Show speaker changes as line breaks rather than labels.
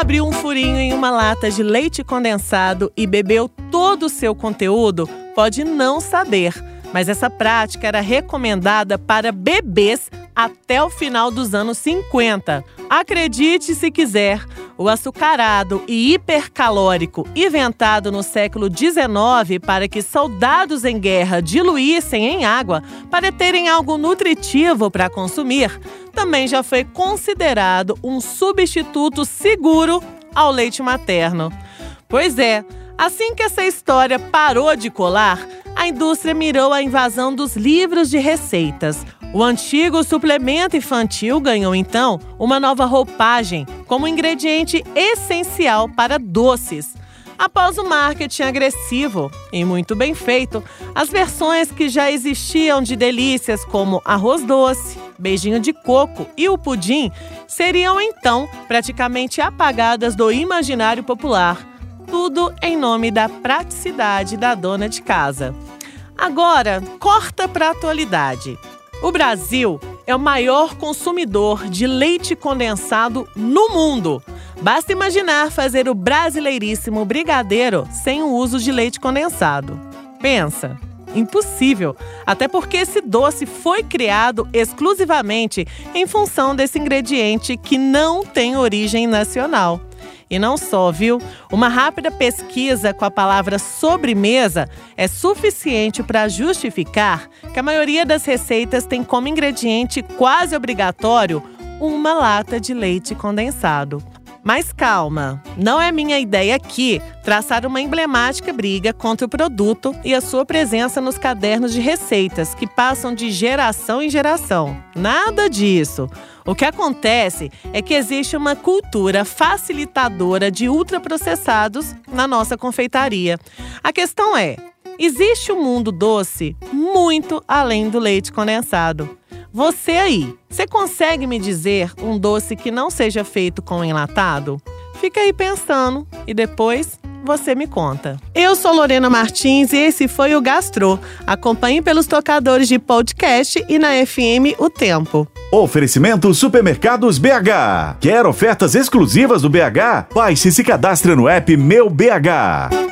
Abriu um furinho em uma lata de leite condensado e bebeu todo o seu conteúdo pode não saber, mas essa prática era recomendada para bebês até o final dos anos 50. Acredite se quiser, o açucarado e hipercalórico inventado no século XIX para que soldados em guerra diluíssem em água para terem algo nutritivo para consumir, também já foi considerado um substituto seguro ao leite materno. Pois é, assim que essa história parou de colar, a indústria mirou a invasão dos livros de receitas. O antigo suplemento infantil ganhou então uma nova roupagem como ingrediente essencial para doces. Após o marketing agressivo e muito bem feito, as versões que já existiam de delícias como arroz doce, beijinho de coco e o pudim seriam então praticamente apagadas do imaginário popular. Tudo em nome da praticidade da dona de casa. Agora, corta para a atualidade. O Brasil é o maior consumidor de leite condensado no mundo. Basta imaginar fazer o brasileiríssimo brigadeiro sem o uso de leite condensado. Pensa, impossível, até porque esse doce foi criado exclusivamente em função desse ingrediente que não tem origem nacional. E não só, viu? Uma rápida pesquisa com a palavra sobremesa é suficiente para justificar que a maioria das receitas tem como ingrediente quase obrigatório uma lata de leite condensado. Mas calma, não é minha ideia aqui traçar uma emblemática briga contra o produto e a sua presença nos cadernos de receitas que passam de geração em geração. Nada disso. O que acontece é que existe uma cultura facilitadora de ultraprocessados na nossa confeitaria. A questão é: existe um mundo doce muito além do leite condensado. Você aí, você consegue me dizer um doce que não seja feito com enlatado? Fica aí pensando e depois você me conta. Eu sou Lorena Martins e esse foi o Gastro. Acompanhe pelos tocadores de podcast e na FM O Tempo.
Oferecimento Supermercados BH. Quer ofertas exclusivas do BH? Baixe e se cadastre no app Meu BH.